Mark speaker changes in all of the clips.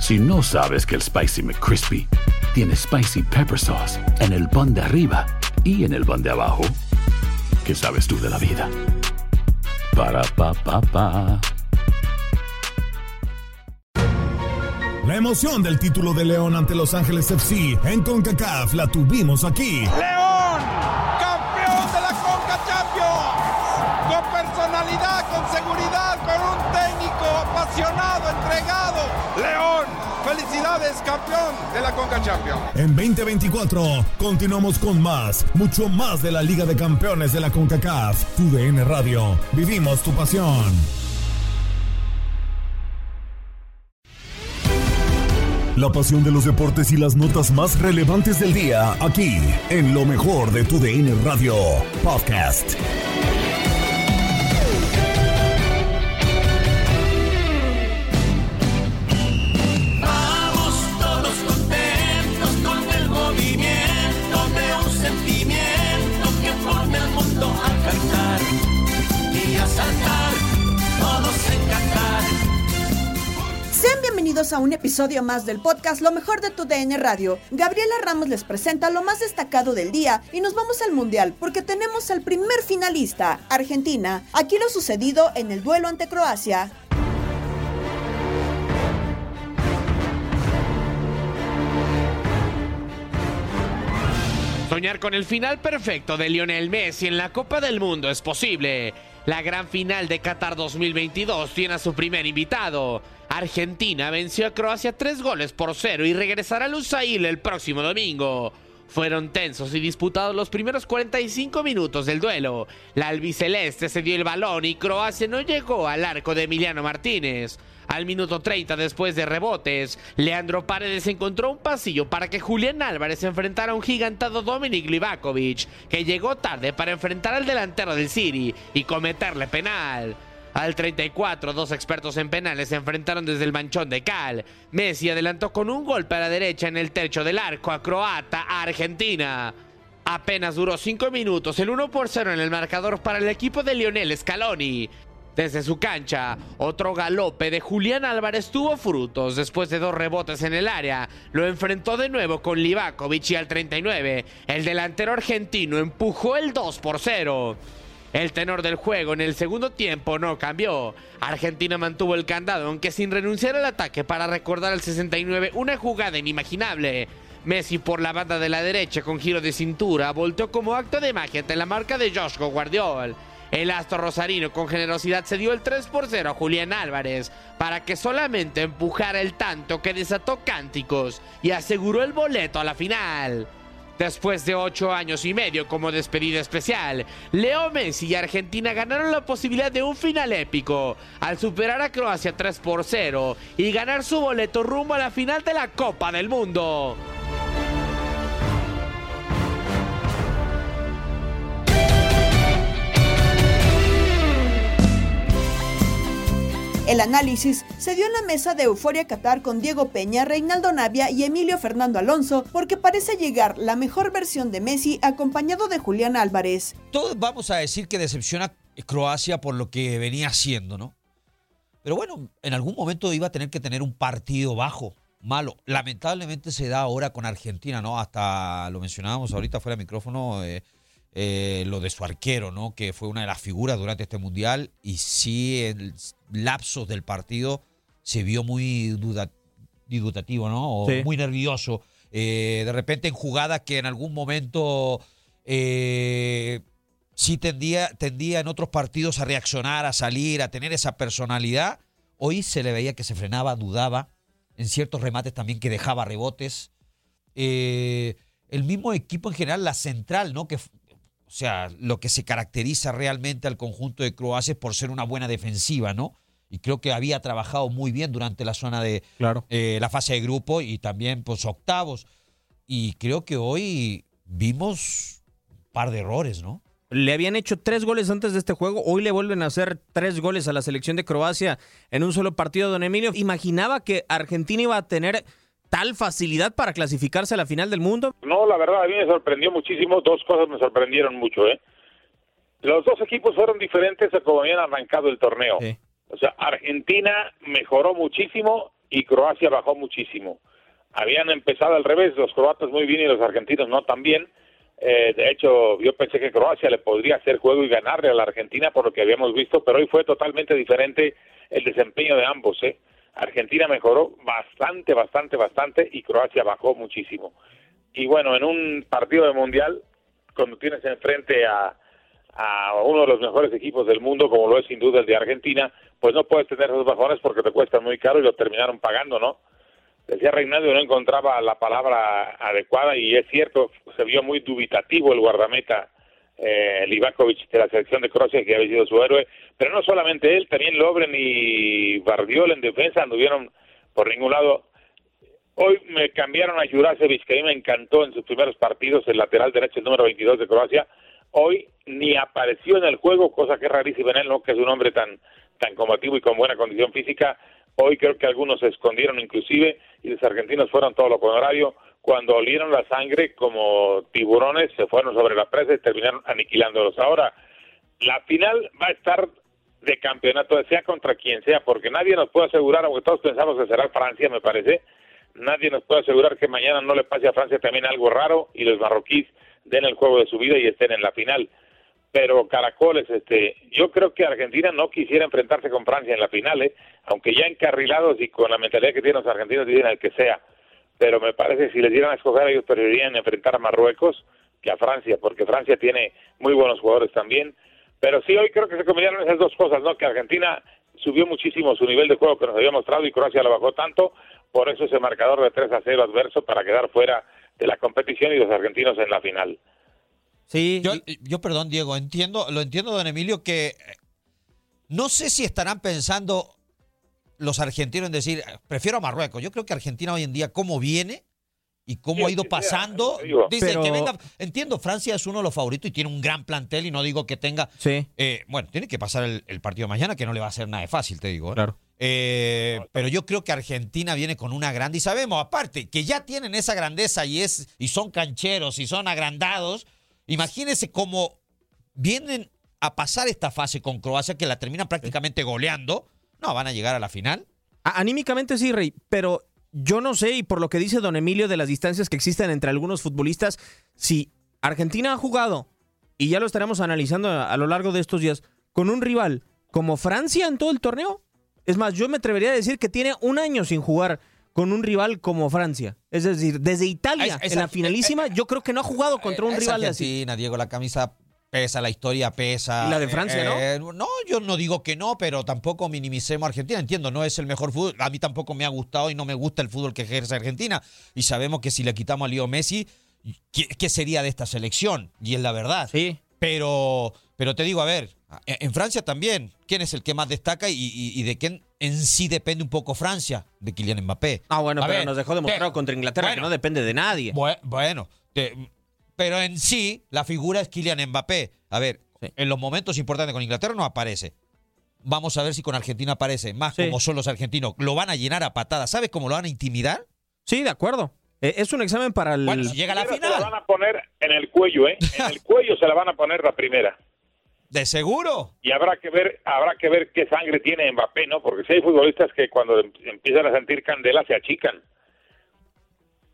Speaker 1: Si no sabes que el Spicy McCrispy tiene Spicy Pepper Sauce en el pan de arriba y en el pan de abajo, ¿qué sabes tú de la vida? Para, pa, pa, pa.
Speaker 2: La emoción del título de León ante Los Ángeles FC en CONCACAF la tuvimos aquí.
Speaker 3: León, felicidades, campeón de la Conca Champions.
Speaker 2: En 2024 continuamos con más, mucho más de la Liga de Campeones de la CONCACAF. Tu DN Radio, vivimos tu pasión. La pasión de los deportes y las notas más relevantes del día, aquí, en lo mejor de tu DN Radio Podcast.
Speaker 4: A
Speaker 5: un episodio más del podcast Lo mejor de tu DN Radio. Gabriela Ramos les presenta lo más destacado del día y nos vamos al Mundial porque tenemos al primer finalista, Argentina. Aquí lo sucedido en el duelo ante Croacia.
Speaker 6: Soñar con el final perfecto de Lionel Messi en la Copa del Mundo es posible. La gran final de Qatar 2022 tiene a su primer invitado. Argentina venció a Croacia tres goles por cero y regresará a Lusail el próximo domingo. Fueron tensos y disputados los primeros 45 minutos del duelo. La albiceleste se dio el balón y Croacia no llegó al arco de Emiliano Martínez. Al minuto 30 después de rebotes, Leandro Paredes encontró un pasillo para que Julián Álvarez enfrentara a un gigantado Dominik Livakovic, que llegó tarde para enfrentar al delantero del City y cometerle penal. Al 34, dos expertos en penales se enfrentaron desde el manchón de Cal. Messi adelantó con un golpe a la derecha en el techo del arco a Croata Argentina. Apenas duró 5 minutos, el 1 por 0 en el marcador para el equipo de Lionel Scaloni. Desde su cancha, otro galope de Julián Álvarez tuvo frutos después de dos rebotes en el área. Lo enfrentó de nuevo con Livakovic y al 39, el delantero argentino empujó el 2 por 0. El tenor del juego en el segundo tiempo no cambió. Argentina mantuvo el candado, aunque sin renunciar al ataque para recordar al 69 una jugada inimaginable. Messi por la banda de la derecha con giro de cintura volteó como acto de magia ante la marca de Joshua Guardiol. El astro rosarino con generosidad se dio el 3 por 0 a Julián Álvarez para que solamente empujara el tanto que desató cánticos y aseguró el boleto a la final. Después de ocho años y medio como despedida especial, Leo Messi y Argentina ganaron la posibilidad de un final épico al superar a Croacia 3 por 0 y ganar su boleto rumbo a la final de la Copa del Mundo.
Speaker 5: El análisis se dio en la mesa de Euforia Qatar con Diego Peña, Reinaldo Navia y Emilio Fernando Alonso, porque parece llegar la mejor versión de Messi acompañado de Julián Álvarez.
Speaker 7: Todos vamos a decir que decepciona Croacia por lo que venía haciendo, ¿no? Pero bueno, en algún momento iba a tener que tener un partido bajo, malo. Lamentablemente se da ahora con Argentina, ¿no? Hasta lo mencionábamos ahorita fuera de micrófono, eh, eh, lo de su arquero, ¿no? Que fue una de las figuras durante este mundial y sí lapsos del partido se vio muy duda, dudativo, ¿no? O
Speaker 8: Sí.
Speaker 7: muy nervioso. Eh, de repente en jugada que en algún momento eh, sí tendía, tendía en otros partidos a reaccionar, a salir, a tener esa personalidad. Hoy se le veía que se frenaba, dudaba. En ciertos remates también que dejaba rebotes. Eh, el mismo equipo en general, la central, ¿no? Que, o sea, lo que se caracteriza realmente al conjunto de Croacia es por ser una buena defensiva, ¿no? Y creo que había trabajado muy bien durante la zona de
Speaker 8: Claro.
Speaker 7: eh, la fase de grupo y también pues octavos. Y creo que hoy vimos un par de errores, ¿no?
Speaker 8: Le habían hecho tres goles antes de este juego. Hoy le vuelven a hacer tres goles a la selección de Croacia en un solo partido, don Emilio. ¿Imaginaba que Argentina iba a tener tal facilidad para clasificarse a la final del mundo?
Speaker 9: No, la verdad, a mí me sorprendió muchísimo. Dos cosas me sorprendieron mucho, ¿eh? Los dos equipos fueron diferentes a como habían arrancado el torneo. O sea, Argentina mejoró muchísimo y Croacia bajó muchísimo. Habían empezado al revés, los croatas muy bien y los argentinos no tan bien. Eh, de hecho, yo pensé que Croacia le podría hacer juego y ganarle a la Argentina por lo que habíamos visto, pero hoy fue totalmente diferente el desempeño de ambos. ¿eh? Argentina mejoró bastante, bastante, bastante y Croacia bajó muchísimo. Y bueno, en un partido de mundial, cuando tienes enfrente a, a uno de los mejores equipos del mundo, como lo es sin duda el de Argentina, pues no puedes tener esos bajones porque te cuestan muy caro y lo terminaron pagando, ¿no? Decía Reinaldo, no encontraba la palabra adecuada y es cierto, se vio muy dubitativo el guardameta eh, Livakovic de la selección de Croacia, que había sido su héroe, pero no solamente él, también Lobren y Bardiol en defensa anduvieron por ningún lado. Hoy me cambiaron a Jurasevic, que a mí me encantó en sus primeros partidos, el lateral derecho, el número 22 de Croacia. Hoy ni apareció en el juego, cosa que es rarísima en él, ¿no? que es un hombre tan, tan combativo y con buena condición física. Hoy creo que algunos se escondieron inclusive y los argentinos fueron todo lo contrario. Cuando olieron la sangre como tiburones, se fueron sobre la presa y terminaron aniquilándolos. Ahora, la final va a estar de campeonato, sea contra quien sea, porque nadie nos puede asegurar, aunque todos pensamos que será Francia, me parece, nadie nos puede asegurar que mañana no le pase a Francia también algo raro y los marroquíes den el juego de su vida y estén en la final. Pero Caracoles, este, yo creo que Argentina no quisiera enfrentarse con Francia en la final, ¿eh? aunque ya encarrilados y con la mentalidad que tienen los argentinos dicen al que sea. Pero me parece que si les dieran a escoger, ellos preferirían enfrentar a Marruecos que a Francia, porque Francia tiene muy buenos jugadores también. Pero sí, hoy creo que se combinaron esas dos cosas, ¿no? Que Argentina subió muchísimo su nivel de juego que nos había mostrado y Croacia lo bajó tanto, por eso ese marcador de 3 a 0 adverso para quedar fuera de la competición y los argentinos en la final.
Speaker 8: Sí.
Speaker 7: Yo, yo, perdón, Diego, entiendo, lo entiendo, don Emilio, que eh, no sé si estarán pensando los argentinos en decir, prefiero a Marruecos. Yo creo que Argentina hoy en día, cómo viene y cómo
Speaker 9: Sí,
Speaker 7: ha ido pasando, dice
Speaker 8: Pero-
Speaker 7: que venga. Entiendo, Francia es uno de los favoritos y tiene un gran plantel y no digo que tenga.
Speaker 8: Sí.
Speaker 7: eh, bueno, tiene que pasar el, el partido mañana, que no le va a ser nada de fácil, te digo. ¿eh?
Speaker 8: Claro.
Speaker 7: Eh, pero yo creo que Argentina viene con una grande y sabemos, aparte, que ya tienen esa grandeza y es y son cancheros y son agrandados. Imagínense cómo vienen a pasar esta fase con Croacia que la terminan prácticamente goleando. No, van a llegar a la final.
Speaker 8: Anímicamente sí, Rey, pero yo no sé, y por lo que dice don Emilio de las distancias que existen entre algunos futbolistas, si Argentina ha jugado, y ya lo estaremos analizando a, a lo largo de estos días, con un rival como Francia en todo el torneo. Es más, yo me atrevería a decir que tiene un año sin jugar con un rival como Francia. Es decir, desde Italia,
Speaker 7: Es- es-
Speaker 8: en la finalísima, yo creo que no ha jugado contra un rival así.
Speaker 7: Argentina, Diego, la camisa pesa, la historia pesa.
Speaker 8: Y la de Francia,
Speaker 7: ¿no? No, yo no digo que no, pero tampoco minimicemos a Argentina. Entiendo, no es el mejor fútbol. A mí tampoco me ha gustado y no me gusta el fútbol que ejerce Argentina. Y sabemos que si le quitamos a Leo Messi, ¿qué, qué sería de esta selección? Y es la verdad.
Speaker 8: Sí.
Speaker 7: Pero, pero te digo, a ver, en en Francia también, ¿quién es el que más destaca y, y- y de quién en sí depende un poco Francia? De Kylian Mbappé.
Speaker 8: Ah, bueno,
Speaker 7: A
Speaker 8: pero
Speaker 7: ver,
Speaker 8: nos dejó demostrado
Speaker 7: te-
Speaker 8: contra Inglaterra que no depende de nadie.
Speaker 7: Bue- Bueno, te- pero en sí, la figura es Kylian Mbappé. A ver, en los momentos importantes con Inglaterra no aparece. Vamos a ver si con Argentina aparece. Más
Speaker 8: Sí.
Speaker 7: como son los argentinos. Lo van a llenar a patadas. ¿Sabes cómo lo van a intimidar?
Speaker 8: Sí, de acuerdo. Eh, es un examen para el...
Speaker 7: Bueno, si llega a la
Speaker 9: Primero Se la
Speaker 7: final.
Speaker 9: van a poner en el cuello, ¿eh? En el cuello se la van a poner la primera.
Speaker 7: ¿De seguro?
Speaker 9: y habrá que ver habrá que ver qué sangre tiene Mbappé, ¿no? Porque si hay futbolistas que cuando em- empiezan a sentir candela se achican.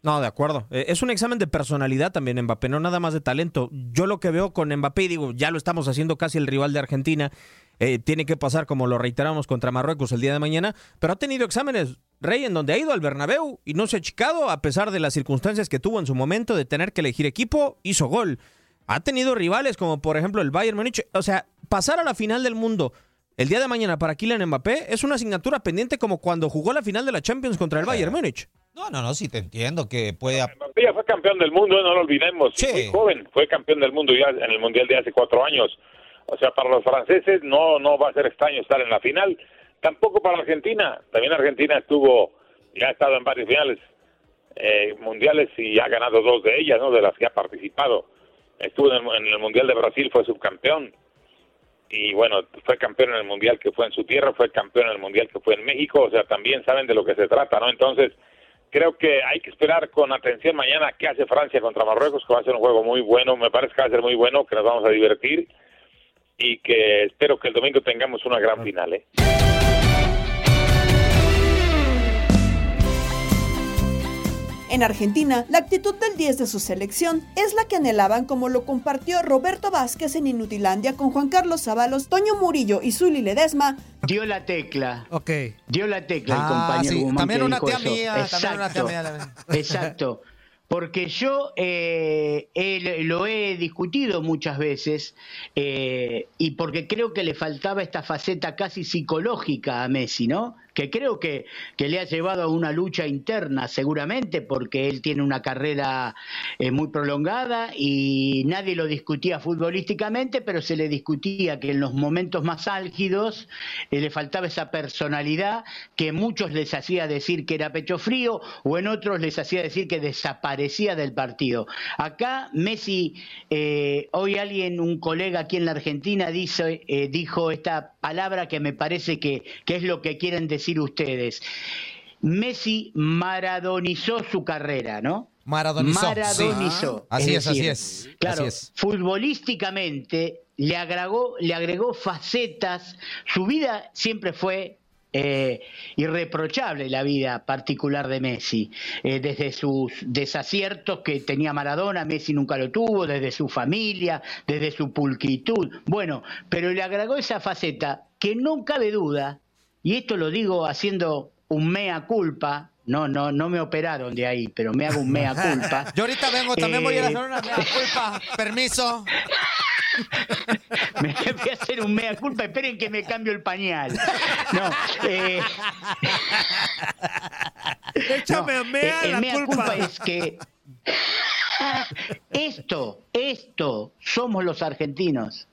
Speaker 8: No, de acuerdo. Eh, es un examen de personalidad también, Mbappé, no nada más de talento. Yo lo que veo con Mbappé, y digo, ya lo estamos haciendo casi el rival de Argentina, eh, tiene que pasar como lo reiteramos contra Marruecos el día de mañana, pero ha tenido exámenes, Rey, en donde ha ido al Bernabéu y no se ha achicado a pesar de las circunstancias que tuvo en su momento de tener que elegir equipo, hizo gol. Ha tenido rivales como por ejemplo el Bayern Múnich, o sea, pasar a la final del mundo el día de mañana para Kylian Mbappé es una asignatura pendiente como cuando jugó la final de la Champions contra el Bayern Múnich.
Speaker 7: No, no, no, sí te entiendo que puede...
Speaker 9: Mbappé ya fue campeón del mundo, no lo olvidemos.
Speaker 7: Sí.
Speaker 9: Muy joven, fue campeón del mundo ya en el Mundial de hace cuatro años. O sea, para los franceses no, no va a ser extraño estar en la final. Tampoco para Argentina. También Argentina estuvo, ya ha estado en varias finales eh, mundiales y ha ganado dos de ellas, ¿no? De las que ha participado. Estuvo en el, en el Mundial de Brasil, fue subcampeón. Y bueno, fue campeón en el Mundial que fue en su tierra, fue campeón en el Mundial que fue en México. O sea, también saben de lo que se trata, ¿no? Entonces, creo que hay que esperar con atención mañana qué hace Francia contra Marruecos, que va a ser un juego muy bueno. Me parece que va a ser muy bueno, que nos vamos a divertir y que espero que el domingo tengamos una gran final. ¿eh?
Speaker 5: En Argentina, la actitud del 10 de su selección es la que anhelaban como lo compartió Roberto Vázquez en Inutilandia con Juan Carlos Zavalos, Toño Murillo y Zuli Ledesma.
Speaker 10: Dio la tecla.
Speaker 11: Ok.
Speaker 10: Dio la tecla el
Speaker 11: Ah,
Speaker 10: compañero
Speaker 11: sí.
Speaker 10: Guzmán
Speaker 11: También una tía mía, también una tía mía la-
Speaker 10: Exacto. Porque yo eh, lo he discutido muchas veces eh, y porque creo que le faltaba esta faceta casi psicológica a Messi, ¿no? Que creo que, que le ha llevado a una lucha interna, seguramente, porque él tiene una carrera eh, muy prolongada y nadie lo discutía futbolísticamente, pero se le discutía que en los momentos más álgidos eh, le faltaba esa personalidad que muchos les hacía decir que era pecho frío o en otros les hacía decir que desaparecía del partido. Acá Messi, eh, hoy alguien, un colega aquí en la Argentina dice, dijo esta palabra que me parece que, que es lo que quieren decir ustedes. Messi maradonizó su carrera, ¿no?
Speaker 11: Maradonizó,
Speaker 10: Maradonizó.
Speaker 11: sí. Así es, así es,
Speaker 10: Claro,
Speaker 11: así es.
Speaker 10: futbolísticamente le agregó, le agregó facetas. Su vida siempre fue eh, irreprochable, la vida particular de Messi. Eh, desde sus desaciertos que tenía Maradona, Messi nunca lo tuvo, desde su familia, desde su pulcritud. Bueno, pero le agregó esa faceta que no cabe duda, y esto lo digo haciendo un mea culpa. No, no, no me operaron de ahí, pero me hago un mea culpa.
Speaker 11: Yo ahorita vengo, también voy a
Speaker 10: Eh,
Speaker 11: hacer una mea culpa. Permiso.
Speaker 10: Me voy a hacer un mea culpa, esperen que me cambio el pañal. No, eh,
Speaker 11: Échame
Speaker 10: no,
Speaker 11: a mea
Speaker 10: eh, el
Speaker 11: la
Speaker 10: mea
Speaker 11: culpa.
Speaker 10: culpa es que esto, esto somos los argentinos.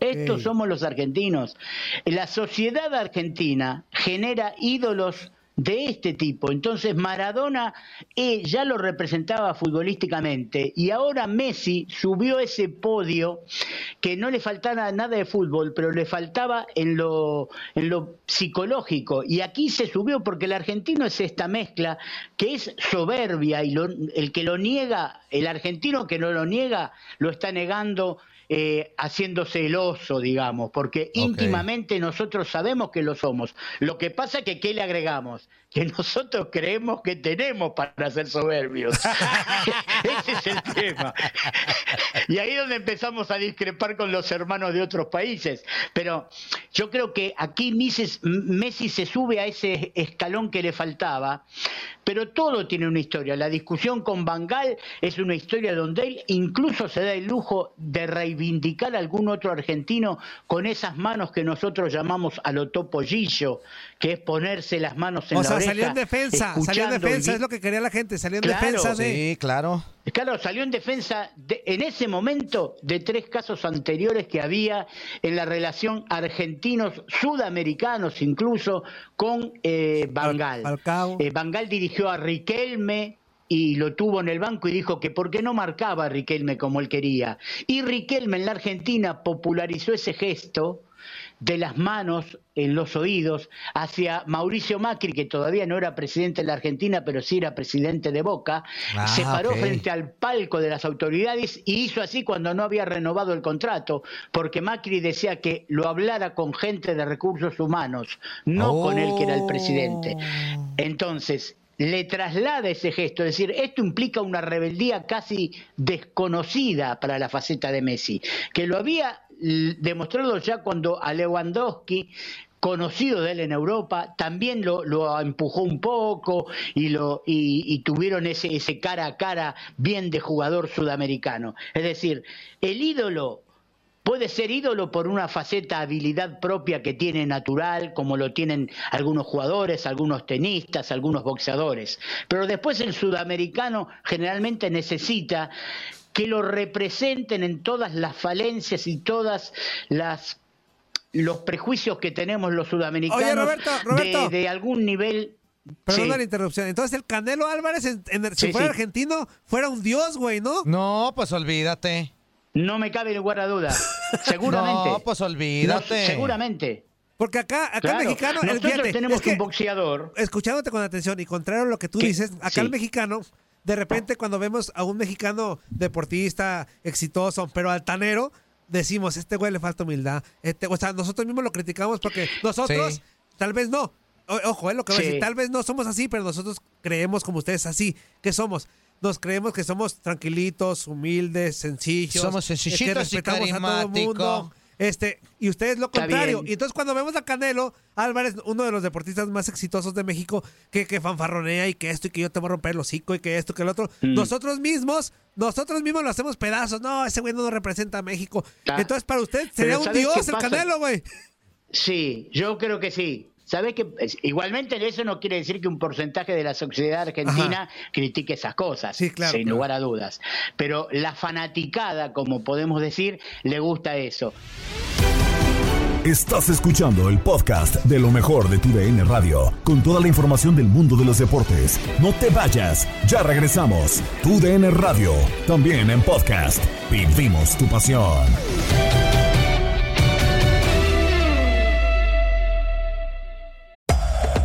Speaker 10: Estos somos los argentinos. La sociedad argentina genera ídolos de este tipo. Entonces Maradona eh, ya lo representaba futbolísticamente y ahora Messi subió ese podio que no le faltaba nada de fútbol, pero le faltaba en lo, en lo psicológico. Y aquí se subió porque el argentino es esta mezcla que es soberbia y lo- el que lo niega, el argentino que no lo niega, lo está negando eh, haciéndose el oso, digamos, porque íntimamente nosotros sabemos que lo somos. Lo que pasa es que, ¿qué le agregamos? Que nosotros creemos que tenemos para ser soberbios. Ese es el tema. Y ahí es donde empezamos a discrepar con los hermanos de otros países. Pero yo creo que aquí Messi, se sube a ese escalón que le faltaba, pero todo tiene una historia. La discusión con Bangal es una historia donde él incluso se da el lujo de reivindicar a algún otro argentino con esas manos que nosotros llamamos a lo topollillo, que es ponerse las manos en
Speaker 11: O
Speaker 10: la
Speaker 11: sea,
Speaker 10: oreja.
Speaker 11: salió en defensa, salió en defensa, es lo que quería la gente, salió en
Speaker 10: Claro.
Speaker 11: defensa de...
Speaker 10: Sí,
Speaker 11: claro.
Speaker 10: Claro, salió en defensa de- en ese momento de tres casos anteriores que había en la relación argentinos sudamericanos incluso con eh, Bangal. Eh, Bangal dirigió a Riquelme y lo tuvo en el banco y dijo que por qué no marcaba a Riquelme como él quería. Y Riquelme en la Argentina popularizó ese gesto de las manos en los oídos hacia Mauricio Macri, que todavía no era presidente de la Argentina, pero sí era presidente de Boca,
Speaker 11: Ah,
Speaker 10: se paró frente al palco de las autoridades y hizo así cuando no había renovado el contrato, porque Macri decía que lo hablara con gente de recursos humanos, no con él que era el presidente. Entonces, le traslada ese gesto, es decir, esto implica una rebeldía casi desconocida para la faceta de Messi, que lo había l- demostrarlo ya cuando a Lewandowski conocido de él en Europa, también lo, lo empujó un poco y, lo, y, y tuvieron ese, ese cara a cara bien de jugador sudamericano. Es decir, el ídolo puede ser ídolo por una faceta habilidad propia que tiene natural, como lo tienen algunos jugadores, algunos tenistas, algunos boxeadores. Pero después el sudamericano generalmente necesita que lo representen en todas las falencias y todas las los prejuicios que tenemos los sudamericanos
Speaker 11: Oye, Roberto, Roberto.
Speaker 10: De, de algún nivel
Speaker 11: Perdón
Speaker 10: Sí.
Speaker 11: la interrupción. Entonces el Canelo Álvarez, en- en- si
Speaker 10: Sí,
Speaker 11: fuera
Speaker 10: sí.
Speaker 11: argentino, fuera un dios, güey, ¿no?
Speaker 12: No, pues olvídate.
Speaker 10: No me cabe lugar a duda. Seguramente.
Speaker 12: No, pues olvídate.
Speaker 10: No, seguramente.
Speaker 11: Porque acá, acá
Speaker 10: Claro,
Speaker 11: el mexicano, el,
Speaker 10: nosotros
Speaker 11: fíjate,
Speaker 10: tenemos
Speaker 11: es que,
Speaker 10: un boxeador.
Speaker 11: Escuchándote con atención y contrario a lo que tú
Speaker 10: ¿Qué?
Speaker 11: dices, acá
Speaker 10: Sí.
Speaker 11: el mexicano, de repente cuando vemos a un mexicano deportista, exitoso, pero altanero, decimos, este güey le falta humildad. Este, o sea, nosotros mismos lo criticamos porque nosotros,
Speaker 12: Sí.
Speaker 11: tal vez no. O- ojo, es lo que voy a decir. Tal vez no somos así, pero nosotros creemos como ustedes así. ¿Qué somos? Nos creemos que somos tranquilitos, humildes, sencillos.
Speaker 12: Somos
Speaker 11: eh, que
Speaker 12: sencillitos y
Speaker 11: respetamos a todo
Speaker 12: carismáticos.
Speaker 11: mundo. Este, y ustedes lo
Speaker 10: Está
Speaker 11: contrario. Y entonces cuando vemos a Canelo Álvarez, uno de los deportistas más exitosos de México, que, que fanfarronea y que esto y que yo te voy a romper el hocico y que esto, que el otro,
Speaker 10: Mm.
Speaker 11: nosotros mismos, nosotros mismos lo hacemos pedazos. No, ese güey no nos representa a México.
Speaker 10: Ah.
Speaker 11: Entonces para usted sería un
Speaker 10: ¿sabes
Speaker 11: dios el? Canelo, güey.
Speaker 10: Sí, yo creo que sí. ¿Sabes que Igualmente eso no quiere decir que un porcentaje de la sociedad argentina critique esas cosas,
Speaker 11: Sí, claro,
Speaker 10: sin
Speaker 11: claro.
Speaker 10: lugar a dudas. Pero la fanaticada, como podemos decir, le gusta eso.
Speaker 2: Estás escuchando el podcast de lo mejor de tu DN Radio, con toda la información del mundo de los deportes. No te vayas, ya regresamos. Tu DN Radio, también en podcast. Vivimos tu pasión.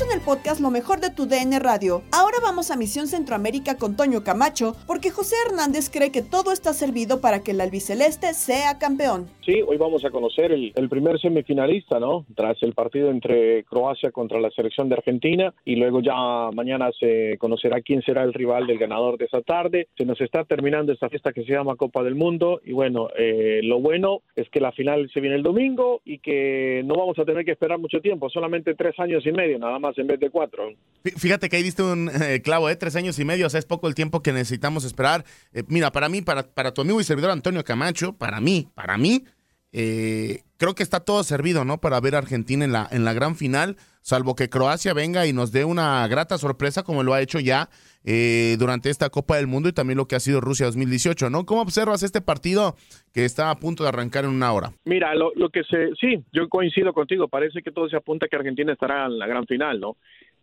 Speaker 5: En el podcast Lo mejor de tu DN Radio. Ahora vamos a Misión Centroamérica con Toño Camacho, porque José Hernández cree que todo está servido para que el albiceleste sea campeón.
Speaker 13: Sí, hoy vamos a conocer el, el primer semifinalista, ¿no? Tras el partido entre Croacia contra la selección de Argentina y luego ya mañana se conocerá quién será el rival del ganador de esa tarde. Se nos está terminando esta fiesta que se llama Copa del Mundo y bueno, eh, lo bueno es que la final se viene el domingo y que no vamos a tener que esperar mucho tiempo, solamente tres años y medio, nada más en vez de cuatro.
Speaker 14: Fí- Fíjate que ahí diste un eh, clavo, ¿eh? Tres años y medio, o sea, es poco el tiempo que necesitamos esperar. Eh, mira, para mí, para, para tu amigo y servidor Antonio Camacho, para mí, para mí, creo que está todo servido, ¿no? Para ver a Argentina en la, en la gran final, salvo que Croacia venga y nos dé una grata sorpresa, como lo ha hecho ya eh, durante esta Copa del Mundo y también lo que ha sido Rusia 2018, ¿no? ¿Cómo observas este partido que está a punto de arrancar en una hora?
Speaker 13: Mira, lo, que se, sí, yo coincido contigo. Parece que todo se apunta a que Argentina estará en la gran final, ¿no?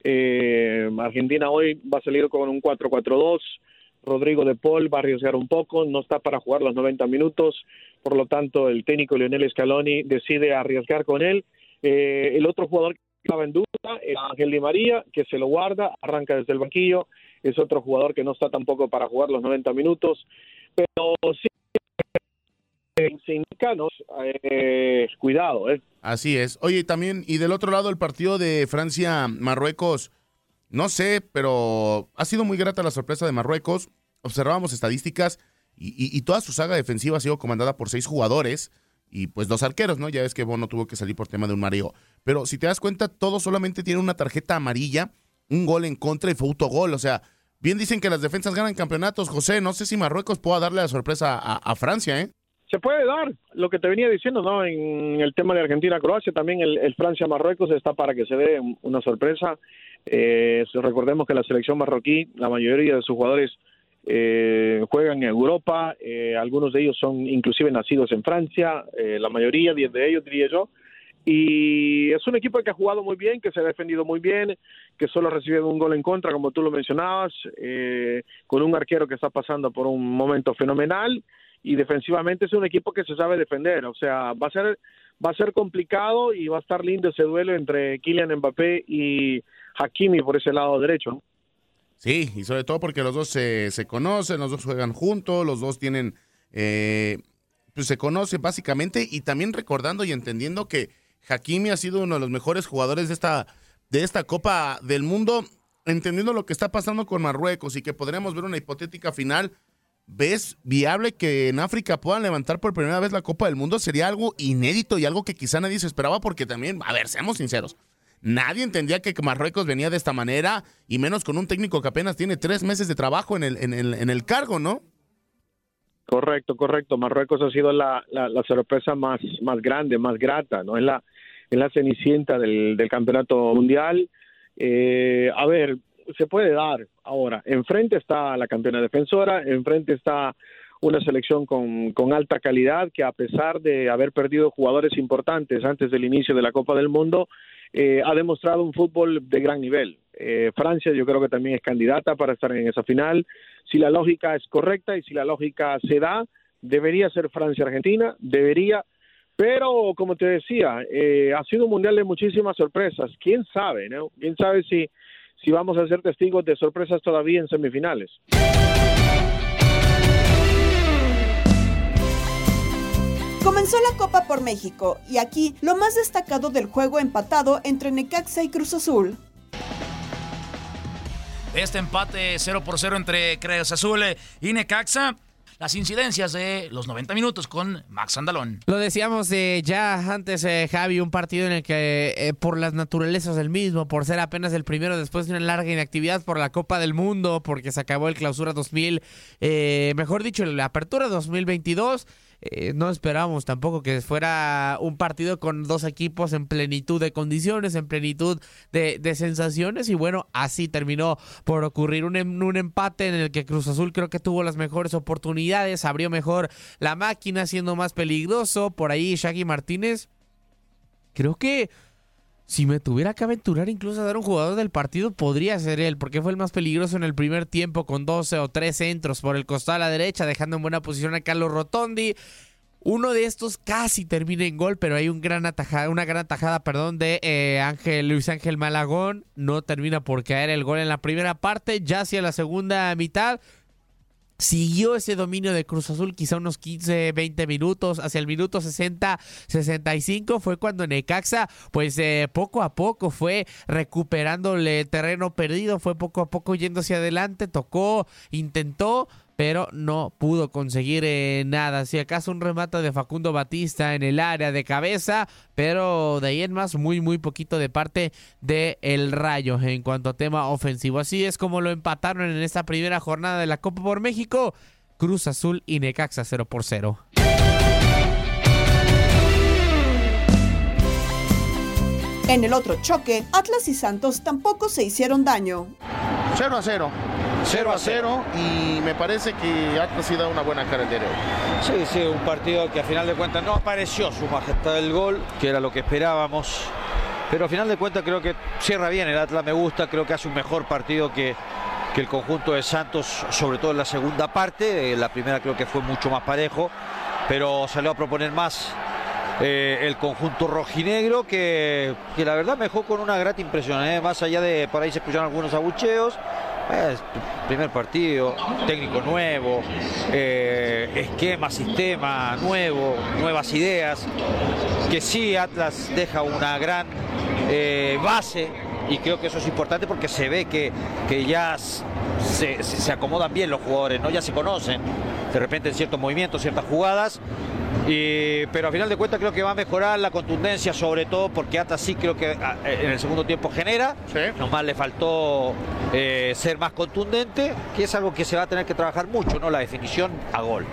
Speaker 13: Eh, Argentina hoy va a salir con un 4-4-2. Rodrigo de Paul va a arriesgar un poco, no está para jugar los 90 minutos. Por lo tanto, el técnico Lionel Scaloni decide arriesgar con él. Eh, el otro jugador que estaba en duda era Ángel Di María, que se lo guarda, arranca desde el banquillo. Es otro jugador que no está tampoco para jugar los 90 minutos. Pero sí, eh, sindicanos, eh, cuidado, ¿eh?
Speaker 14: Así es. Oye, también, y del otro lado, el partido de Francia-Marruecos, no sé, pero ha sido muy grata la sorpresa de Marruecos. Observábamos estadísticas y, y- y toda su saga defensiva ha sido comandada por seis jugadores y pues dos arqueros, ¿no? Ya ves que Bono tuvo que salir por tema de un mareo. Pero si te das cuenta, todos solamente tienen una tarjeta amarilla, un gol en contra y fue autogol. O sea, bien dicen que las defensas ganan campeonatos, José. No sé si Marruecos pueda darle la sorpresa a, Francia, ¿eh?
Speaker 13: Se puede dar lo que te venía diciendo, ¿no? En el tema de Argentina-Croacia, también el, Francia-Marruecos está para que se dé un- una sorpresa. Eh, recordemos que la selección marroquí, la mayoría de sus jugadores eh, juegan en Europa, eh, algunos de ellos son inclusive nacidos en Francia, eh, la mayoría, 10 de ellos diría yo. Y es un equipo que ha jugado muy bien, que se ha defendido muy bien, que solo ha recibido un gol en contra, como tú lo mencionabas, eh, con un arquero que está pasando por un momento fenomenal y defensivamente es un equipo que se sabe defender. O sea, va a ser va a ser complicado y va a estar lindo ese duelo entre Kylian Mbappé y Hakimi por ese lado derecho.
Speaker 14: Sí, y sobre todo porque los dos se, se conocen, los dos juegan juntos, los dos tienen, eh, pues se conocen básicamente y también recordando y entendiendo que Hakimi ha sido uno de los mejores jugadores de esta, de esta Copa del Mundo, entendiendo lo que está pasando con Marruecos y que podremos ver una hipotética final. ¿Ves viable que en África puedan levantar por primera vez la Copa del Mundo? Sería algo inédito y algo que quizá nadie se esperaba porque también, a ver, seamos sinceros, Nadie entendía que Marruecos venía de esta manera, y menos con un técnico que apenas tiene tres meses de trabajo en el, en el, en el cargo, ¿no?
Speaker 13: Correcto, correcto. Marruecos ha sido la, sorpresa más, más grande, más grata, ¿no? Es la, es la cenicienta del, del campeonato mundial. Eh, a ver, se puede dar ahora. Enfrente está la campeona defensora, enfrente está una selección con, con, alta calidad que a pesar de haber perdido jugadores importantes antes del inicio de la Copa del Mundo, eh, ha demostrado un fútbol de gran nivel. Eh, Francia yo creo que también es candidata para estar en esa final. Si la lógica es correcta y si la lógica se da, debería ser Francia-Argentina, debería, pero como te decía, eh, ha sido un mundial de muchísimas sorpresas. ¿Quién sabe, no? ¿Quién sabe si, si vamos a ser testigos de sorpresas todavía en semifinales?
Speaker 5: Comenzó la Copa por México y aquí lo más destacado del juego empatado entre Necaxa y Cruz Azul.
Speaker 4: Este empate 0 por 0 entre Cruz Azul y Necaxa las incidencias de los 90 minutos con Max Andalón.
Speaker 6: Lo decíamos eh, ya antes, eh, Javi, un partido en el que eh, por las naturalezas del mismo, por ser apenas el primero después de una larga inactividad por la Copa del Mundo, porque se acabó el clausura 2000, mejor dicho, la apertura 2022 eh, no esperábamos tampoco que fuera un partido con dos equipos en plenitud de condiciones, en plenitud de, sensaciones. Y bueno, así terminó por ocurrir un, em, un, empate en el que Cruz Azul creo que tuvo las mejores oportunidades, abrió mejor la máquina siendo más peligroso, por ahí Shaggy Martínez creo que si me tuviera que aventurar incluso a dar un jugador del partido, podría ser él, porque fue el más peligroso en el primer tiempo con 12 o 3 centros por el costado a la derecha, dejando en buena posición a Carlos Rotondi. Uno de estos casi termina en gol, pero hay un gran atajada, una gran atajada perdón, de eh, Ángel, Luis Ángel Malagón. No termina por caer el gol en la primera parte, ya hacia la segunda mitad siguió ese dominio de Cruz Azul quizá unos 15, 20 minutos, hacia el minuto 60, 65 fue cuando Necaxa pues eh, poco a poco fue recuperándole terreno perdido, fue poco a poco yendo hacia adelante, tocó, intentó, pero no pudo conseguir eh, nada. Si acaso un remate de Facundo Batista en el área de cabeza, pero de ahí en más muy muy poquito de parte de el Rayo en cuanto a tema ofensivo. Así es como lo empataron en esta primera jornada de la Copa por México. Cruz Azul y Necaxa 0 por 0.
Speaker 5: En el otro choque, Atlas y Santos tampoco se hicieron daño.
Speaker 14: 0 a 0. 0 a 0 y me parece que Atlas sí da una buena cara el.
Speaker 7: Sí, sí, un partido que a final de cuentas no apareció su majestad del gol, que era lo que esperábamos. Pero a final de cuentas creo que cierra bien el Atlas, me gusta, creo que hace un mejor partido que, que el conjunto de Santos, sobre todo en la segunda parte. Eh, la primera creo que fue mucho más parejo, pero salió a proponer más eh, el conjunto rojinegro que, que, la verdad me con una grata impresión, eh, más allá de por ahí se escucharon algunos abucheos, primer partido, técnico nuevo, eh, esquema, sistema nuevo, nuevas ideas. Que sí, Atlas deja una gran eh, base y creo que eso es importante porque se ve que, que ya se, se, acomodan bien los jugadores, ¿no? ya se conocen de repente en ciertos movimientos, ciertas jugadas pero a final de cuentas creo que va a mejorar la contundencia, sobre todo porque Ata sí creo que ah, en el segundo tiempo genera. Nomás le faltó eh, ser más contundente, que es algo que se va a tener que trabajar mucho, ¿no? La definición a gol.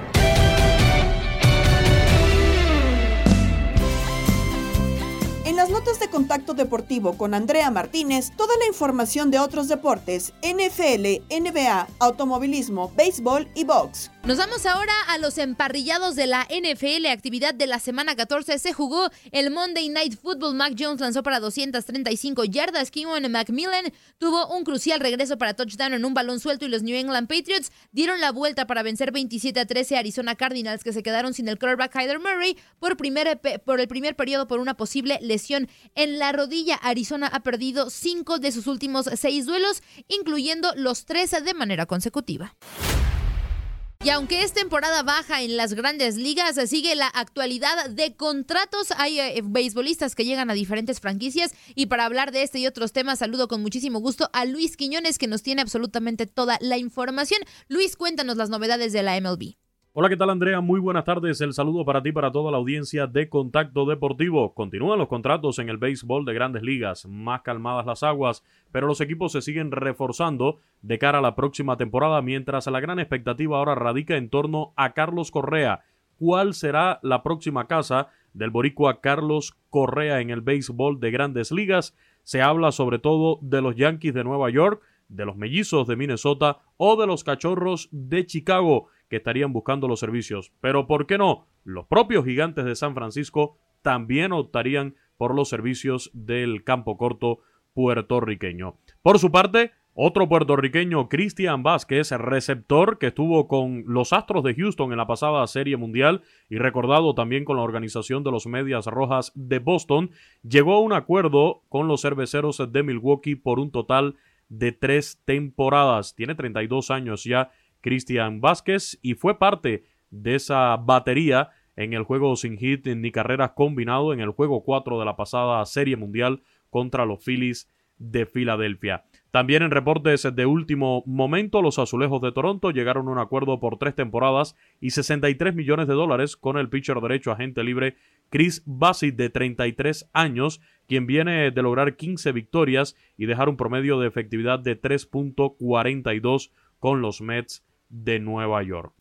Speaker 5: En las notas de contacto deportivo con Andrea Martínez, toda la información de otros deportes, NFL, NBA, automovilismo, béisbol y box.
Speaker 15: Nos vamos ahora a los emparrillados de la NFL. Actividad de la semana 14 se jugó el Monday Night Football. Mac Jones lanzó para 235 yardas. Kevin Macmillan tuvo un crucial regreso para touchdown en un balón suelto y los New England Patriots dieron la vuelta para vencer 27 a 13 a Arizona Cardinals que se quedaron sin el quarterback Kyler Murray por, primer, por el primer periodo por una posible lesión en la rodilla. Arizona ha perdido cinco de sus últimos seis duelos, incluyendo los tres de manera consecutiva. Y aunque es temporada baja en las grandes ligas, sigue la actualidad de contratos. Hay eh, beisbolistas que llegan a diferentes franquicias. Y para hablar de este y otros temas, saludo con muchísimo gusto a Luis Quiñones, que nos tiene absolutamente toda la información. Luis, cuéntanos las novedades de la MLB.
Speaker 16: Hola, ¿qué tal Andrea? Muy buenas tardes. El saludo para ti para toda la audiencia de Contacto Deportivo. Continúan los contratos en el béisbol de grandes ligas, más calmadas las aguas, pero los equipos se siguen reforzando de cara a la próxima temporada, mientras la gran expectativa ahora radica en torno a Carlos Correa. ¿Cuál será la próxima casa del boricua Carlos Correa en el béisbol de grandes ligas? Se habla sobre todo de los Yankees de Nueva York, de los Mellizos de Minnesota o de los Cachorros de Chicago que estarían buscando los servicios. Pero ¿por qué no? Los propios gigantes de San Francisco también optarían por los servicios del campo corto puertorriqueño. Por su parte, otro puertorriqueño, Cristian Vázquez, receptor que estuvo con los Astros de Houston en la pasada Serie Mundial y recordado también con la organización de los Medias Rojas de Boston, llegó a un acuerdo con los cerveceros de Milwaukee por un total de tres temporadas. Tiene 32 años ya Cristian Vázquez y fue parte de esa batería en el juego sin hit ni carreras combinado en el juego 4 de la pasada Serie Mundial contra los Phillies de Filadelfia. También en reportes de último momento, los Azulejos de Toronto llegaron a un acuerdo por tres temporadas y 63 millones de dólares con el pitcher derecho agente libre Chris Bassett de 33 años, quien viene de lograr 15 victorias y dejar un promedio de efectividad de 3.42 con los Mets de Nueva York.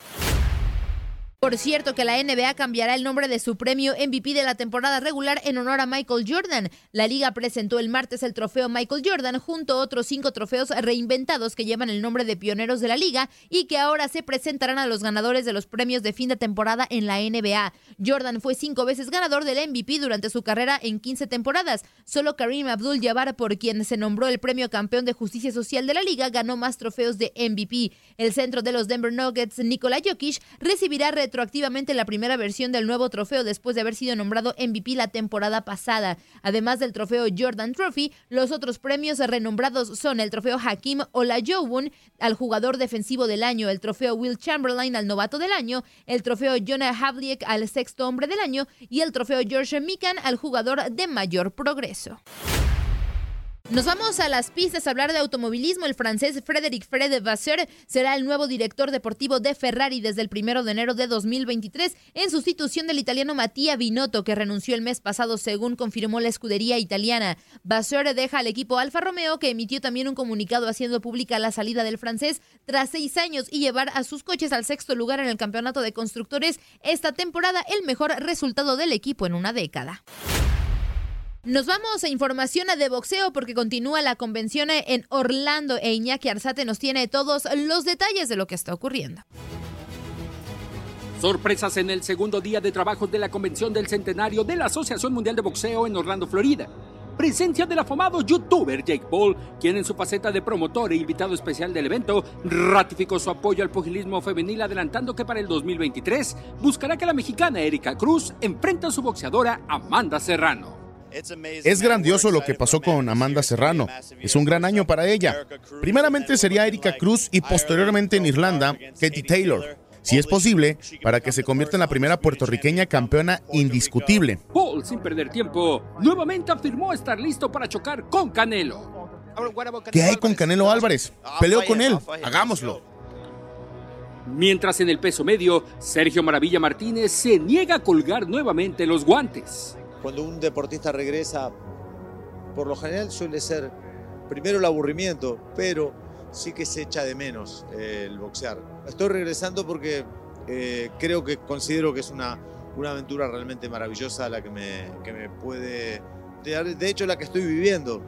Speaker 15: Por cierto que la NBA cambiará el nombre de su premio MVP de la temporada regular en honor a Michael Jordan. La liga presentó el martes el trofeo Michael Jordan junto a otros cinco trofeos reinventados que llevan el nombre de pioneros de la liga y que ahora se presentarán a los ganadores de los premios de fin de temporada en la NBA. Jordan fue cinco veces ganador del MVP durante su carrera en 15 temporadas. Solo Kareem Abdul-Jabbar, por quien se nombró el premio campeón de justicia social de la liga, ganó más trofeos de MVP. El centro de los Denver Nuggets, Nikola Jokic, recibirá retroactivamente la primera versión del nuevo trofeo después de haber sido nombrado MVP la temporada pasada. Además del trofeo Jordan Trophy, los otros premios renombrados son el trofeo Hakim Olajuwon al jugador defensivo del año, el trofeo Will Chamberlain al novato del año, el trofeo Jonah Havliek al sexto hombre del año y el trofeo George Mikan al jugador de mayor progreso. Nos vamos a las pistas a hablar de automovilismo. El francés Frédéric Fred Vasseur será el nuevo director deportivo de Ferrari desde el primero de enero de 2023 en sustitución del italiano Mattia Binotto, que renunció el mes pasado, según confirmó la escudería italiana. Vasseur deja al equipo Alfa Romeo, que emitió también un comunicado haciendo pública la salida del francés tras seis años y llevar a sus coches al sexto lugar en el campeonato de constructores esta temporada, el mejor resultado del equipo en una década. Nos vamos a información de boxeo porque continúa la convención en Orlando e Iñaki Arzate nos tiene todos los detalles de lo que está ocurriendo.
Speaker 17: Sorpresas en el segundo día de trabajo de la convención del centenario de la Asociación Mundial de Boxeo en Orlando, Florida. Presencia del afamado youtuber Jake Paul, quien en su faceta de promotor e invitado especial del evento ratificó su apoyo al pugilismo femenil adelantando que para el 2023 buscará que la mexicana Erika Cruz enfrente a su boxeadora Amanda Serrano.
Speaker 14: Es grandioso lo que pasó con Amanda Serrano. Es un gran año para ella. Primeramente sería Erika Cruz y posteriormente en Irlanda, Katie Taylor. Si es posible, para que se convierta en la primera puertorriqueña campeona indiscutible.
Speaker 17: Paul, sin perder tiempo, nuevamente afirmó estar listo para chocar con Canelo.
Speaker 14: ¿Qué hay con Canelo Álvarez? Peleo con él. Hagámoslo.
Speaker 17: Mientras en el peso medio, Sergio Maravilla Martínez se niega a colgar nuevamente los guantes.
Speaker 18: Cuando un deportista regresa, por lo general suele ser primero el aburrimiento, pero sí que se echa de menos eh, el boxear. Estoy regresando porque eh, creo que considero que es una, una aventura realmente maravillosa la que me, que me puede... De hecho, la que estoy viviendo,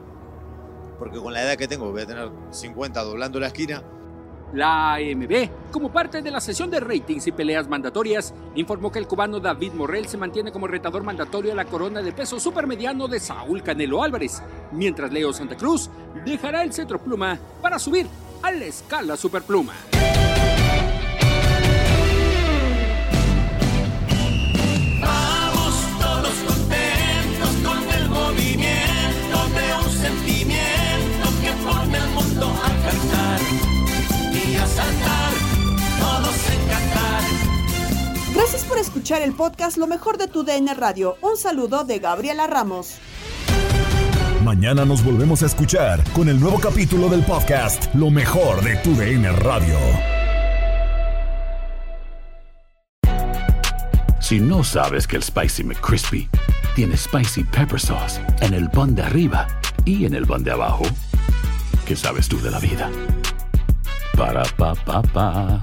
Speaker 18: porque con la edad que tengo, voy a tener 50 doblando la esquina,
Speaker 17: La AMB, como parte de la sesión de ratings y peleas mandatorias, informó que el cubano David Morrell se mantiene como retador mandatorio a la corona de peso supermediano de Saúl Canelo Álvarez, mientras Leo Santa Cruz dejará el cetro pluma para subir a la escala superpluma.
Speaker 5: Gracias por escuchar el podcast Lo mejor de tu DN Radio. Un saludo de Gabriela Ramos.
Speaker 2: Mañana nos volvemos a escuchar con el nuevo capítulo del podcast Lo mejor de tu DN Radio.
Speaker 19: Si no sabes que el Spicy McCrispy tiene Spicy Pepper Sauce en el pan de arriba y en el pan de abajo, ¿qué sabes tú de la vida? Para, pa, pa, pa.